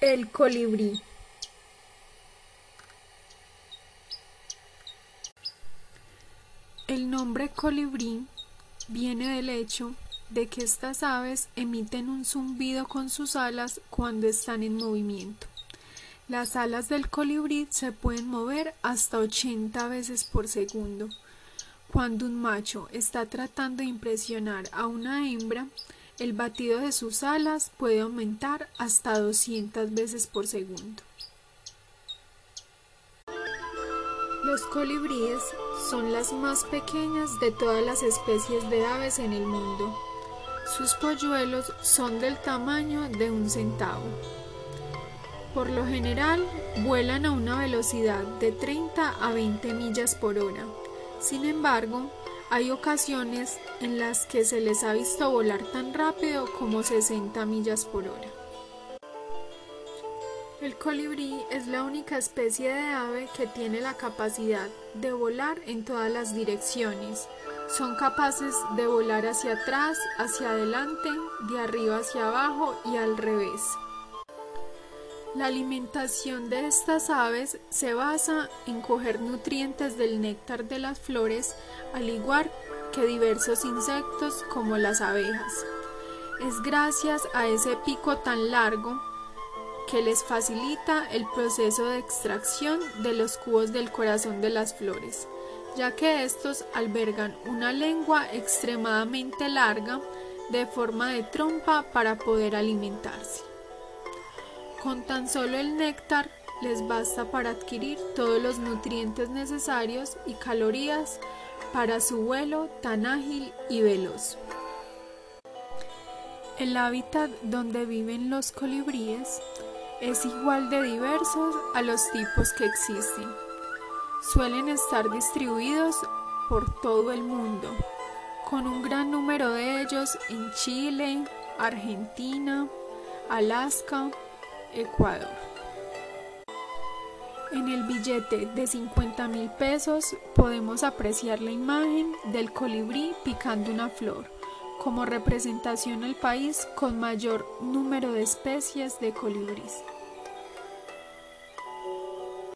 El colibrí. El nombre colibrí viene del hecho de que estas aves emiten un zumbido con sus alas cuando están en movimiento. Las alas del colibrí se pueden mover hasta 80 veces por segundo. Cuando un macho está tratando de impresionar a una hembra, el batido de sus alas puede aumentar hasta 200 veces por segundo. Los colibríes son las más pequeñas de todas las especies de aves en el mundo. Sus polluelos son del tamaño de un centavo. Por lo general, vuelan a una velocidad de 30 a 20 millas por hora. Sin embargo, hay ocasiones en las que se les ha visto volar tan rápido como 60 millas por hora. El colibrí es la única especie de ave que tiene la capacidad de volar en todas las direcciones. Son capaces de volar hacia atrás, hacia adelante, de arriba hacia abajo y al revés. La alimentación de estas aves se basa en coger nutrientes del néctar de las flores, al igual que diversos insectos como las abejas. Es gracias a ese pico tan largo que les facilita el proceso de extracción de los cubos del corazón de las flores, ya que estos albergan una lengua extremadamente larga de forma de trompa para poder alimentarse. Con tan solo el néctar les basta para adquirir todos los nutrientes necesarios y calorías para su vuelo tan ágil y veloz. El hábitat donde viven los colibríes es igual de diverso a los tipos que existen. Suelen estar distribuidos por todo el mundo, con un gran número de ellos en Chile, Argentina, Alaska, Ecuador. En el billete de 50 mil pesos podemos apreciar la imagen del colibrí picando una flor, como representación al país con mayor número de especies de colibríes.